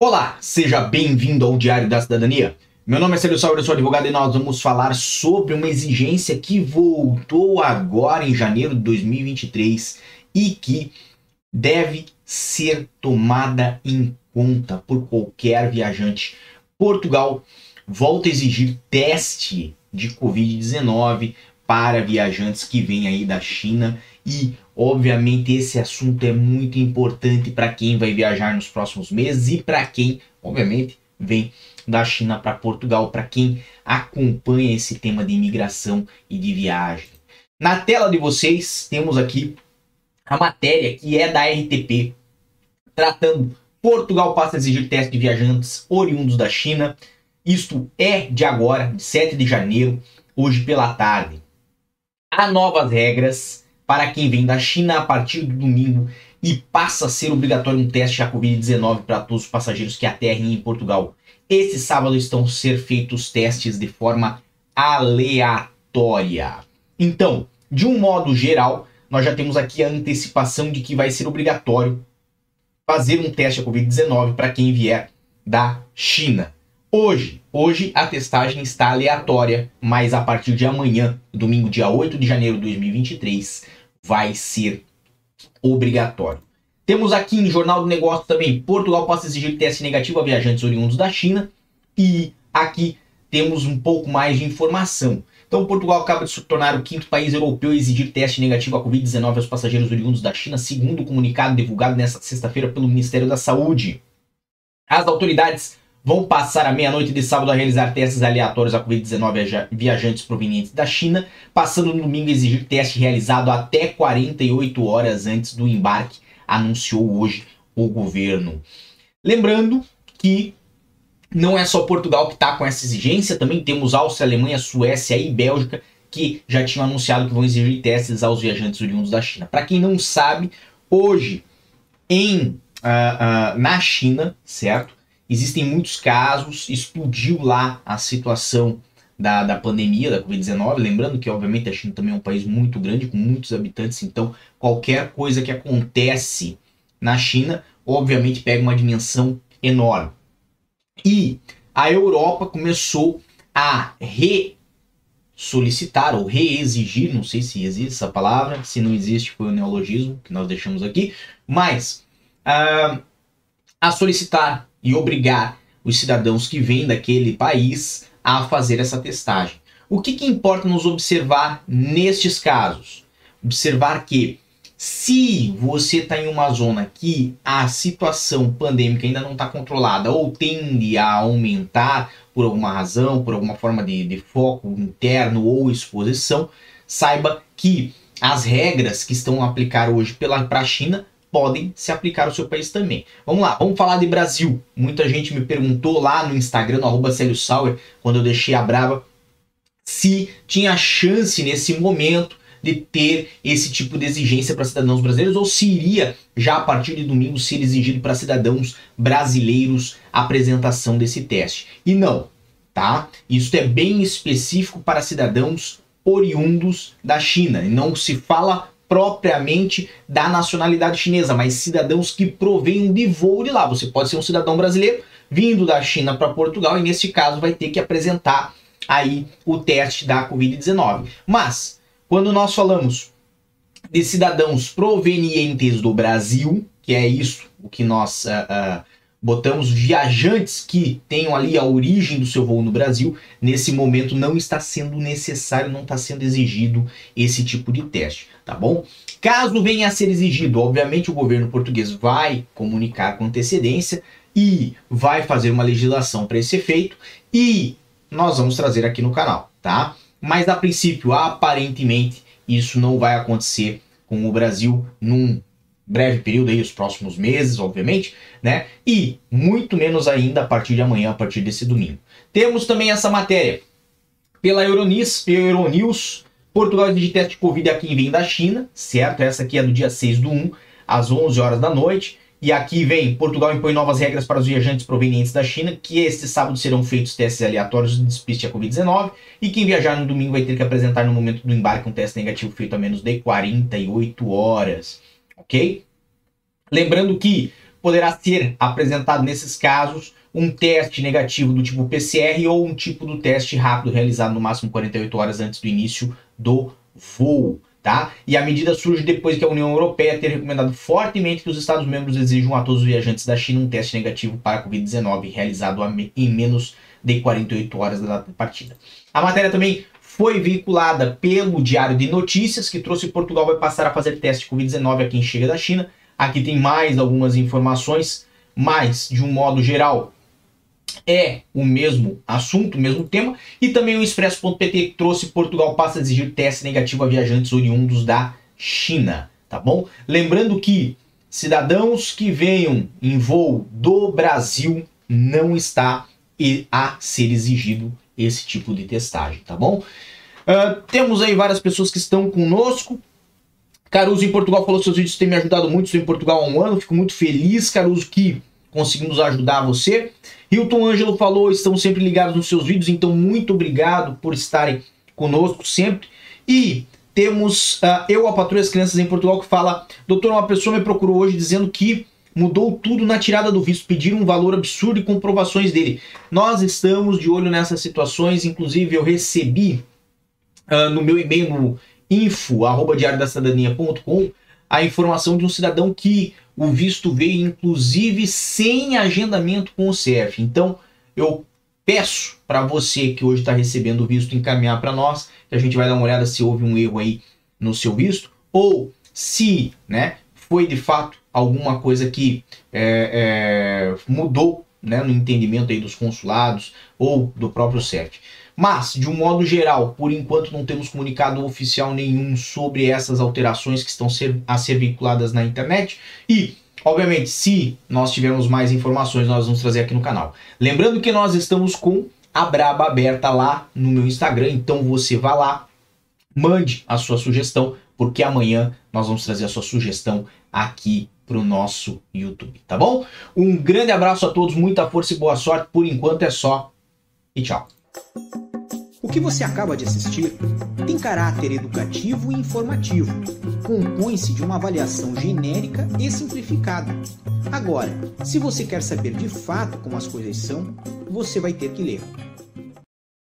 Olá, seja bem-vindo ao Diário da Cidadania. Meu nome é Célio Sauer, eu sou advogado e nós vamos falar sobre uma exigência que voltou agora em janeiro de 2023 e que deve ser tomada em conta por qualquer viajante. Portugal volta a exigir teste de Covid-19 para viajantes que vêm aí da China e obviamente esse assunto é muito importante para quem vai viajar nos próximos meses e para quem, obviamente, vem da China para Portugal, para quem acompanha esse tema de imigração e de viagem. Na tela de vocês temos aqui a matéria que é da RTP, tratando Portugal passa a exigir teste de viajantes oriundos da China. Isto é de agora, de 7 de janeiro, hoje pela tarde. Há novas regras para quem vem da China a partir do domingo e passa a ser obrigatório um teste à Covid-19 para todos os passageiros que aterrem em Portugal. Esse sábado estão ser feitos testes de forma aleatória. Então, de um modo geral, nós já temos aqui a antecipação de que vai ser obrigatório fazer um teste à Covid-19 para quem vier da China. Hoje, hoje a testagem está aleatória, mas a partir de amanhã, domingo dia 8 de janeiro de 2023, vai ser obrigatório. Temos aqui em Jornal do Negócio também, Portugal passa a exigir teste negativo a viajantes oriundos da China e aqui temos um pouco mais de informação. Então, Portugal acaba de se tornar o quinto país europeu a exigir teste negativo à Covid-19 aos passageiros oriundos da China, segundo o comunicado divulgado nesta sexta-feira pelo Ministério da Saúde. As autoridades vão passar a meia-noite de sábado a realizar testes aleatórios à Covid-19 a viajantes provenientes da China, passando no domingo a exigir teste realizado até 48 horas antes do embarque, anunciou hoje o governo. Lembrando que não é só Portugal que está com essa exigência, também temos Áustria, Alemanha, Suécia e Bélgica que já tinham anunciado que vão exigir testes aos viajantes oriundos da China. Para quem não sabe, hoje em uh, uh, na China, certo? Existem muitos casos, explodiu lá a situação da, da pandemia da Covid-19. Lembrando que, obviamente, a China também é um país muito grande, com muitos habitantes, então qualquer coisa que acontece na China, obviamente, pega uma dimensão enorme. E a Europa começou a re-solicitar ou reexigir, não sei se existe essa palavra, se não existe foi o neologismo que nós deixamos aqui, mas uh, a solicitar e obrigar os cidadãos que vêm daquele país a fazer essa testagem. O que, que importa nos observar nestes casos? Observar que se você está em uma zona que a situação pandêmica ainda não está controlada ou tende a aumentar por alguma razão, por alguma forma de, de foco interno ou exposição, saiba que as regras que estão a aplicar hoje para a China podem se aplicar ao seu país também. Vamos lá, vamos falar de Brasil. Muita gente me perguntou lá no Instagram, no arroba Sauer, quando eu deixei a brava, se tinha chance nesse momento de ter esse tipo de exigência para cidadãos brasileiros ou se iria já a partir de domingo ser exigido para cidadãos brasileiros a apresentação desse teste. E não, tá? Isso é bem específico para cidadãos oriundos da China. E não se fala propriamente da nacionalidade chinesa, mas cidadãos que provêm de voo de lá. Você pode ser um cidadão brasileiro vindo da China para Portugal e nesse caso vai ter que apresentar aí o teste da Covid-19. Mas quando nós falamos de cidadãos provenientes do Brasil, que é isso o que nós uh, uh, botamos viajantes que tenham ali a origem do seu voo no Brasil, nesse momento não está sendo necessário, não está sendo exigido esse tipo de teste, tá bom? Caso venha a ser exigido, obviamente o governo português vai comunicar com antecedência e vai fazer uma legislação para esse efeito e nós vamos trazer aqui no canal, tá? Mas a princípio, aparentemente, isso não vai acontecer com o Brasil num breve período aí, os próximos meses, obviamente, né? E muito menos ainda a partir de amanhã, a partir desse domingo. Temos também essa matéria pela Euronews, Euronews, Portugal exige teste de Covid a quem vem da China, certo? Essa aqui é do dia 6 do 1, às 11 horas da noite. E aqui vem, Portugal impõe novas regras para os viajantes provenientes da China, que este sábado serão feitos testes aleatórios de despiste a Covid-19, e quem viajar no domingo vai ter que apresentar no momento do embarque um teste negativo feito a menos de 48 horas ok? Lembrando que poderá ser apresentado nesses casos um teste negativo do tipo PCR ou um tipo do teste rápido realizado no máximo 48 horas antes do início do voo. Tá? E a medida surge depois que a União Europeia ter recomendado fortemente que os Estados-membros exijam a todos os viajantes da China um teste negativo para a Covid-19 realizado em menos de 48 horas da data de partida. A matéria também foi veiculada pelo Diário de Notícias, que trouxe Portugal vai passar a fazer teste de Covid-19 a quem chega da China. Aqui tem mais algumas informações, mas de um modo geral é o mesmo assunto, o mesmo tema. E também o Expresso.pt trouxe Portugal passa a exigir teste negativo a viajantes oriundos da China, tá bom? Lembrando que cidadãos que venham em voo do Brasil não está a ser exigido esse tipo de testagem, tá bom? Uh, temos aí várias pessoas que estão conosco. Caruso em Portugal falou que seus vídeos têm me ajudado muito. Estou em Portugal há um ano, fico muito feliz, Caruso, que conseguimos ajudar você. Hilton Ângelo falou, estão sempre ligados nos seus vídeos, então muito obrigado por estarem conosco sempre. E temos uh, eu, a Patrulha das Crianças em Portugal, que fala: Doutor, uma pessoa me procurou hoje dizendo que mudou tudo na tirada do visto, pediram um valor absurdo e comprovações dele. Nós estamos de olho nessas situações, inclusive eu recebi uh, no meu e-mail no info@diariodacidadania.com a informação de um cidadão que o visto veio inclusive sem agendamento com o CF. Então, eu peço para você que hoje está recebendo o visto encaminhar para nós, que a gente vai dar uma olhada se houve um erro aí no seu visto ou se, né, foi de fato alguma coisa que é, é, mudou, né, no entendimento aí dos consulados ou do próprio CEF. Mas, de um modo geral, por enquanto não temos comunicado oficial nenhum sobre essas alterações que estão ser, a ser vinculadas na internet. E, obviamente, se nós tivermos mais informações, nós vamos trazer aqui no canal. Lembrando que nós estamos com a Braba aberta lá no meu Instagram, então você vá lá, mande a sua sugestão, porque amanhã nós vamos trazer a sua sugestão aqui para o nosso YouTube, tá bom? Um grande abraço a todos, muita força e boa sorte. Por enquanto é só e tchau. O que você acaba de assistir tem caráter educativo e informativo. Compõe-se de uma avaliação genérica e simplificada. Agora, se você quer saber de fato como as coisas são, você vai ter que ler.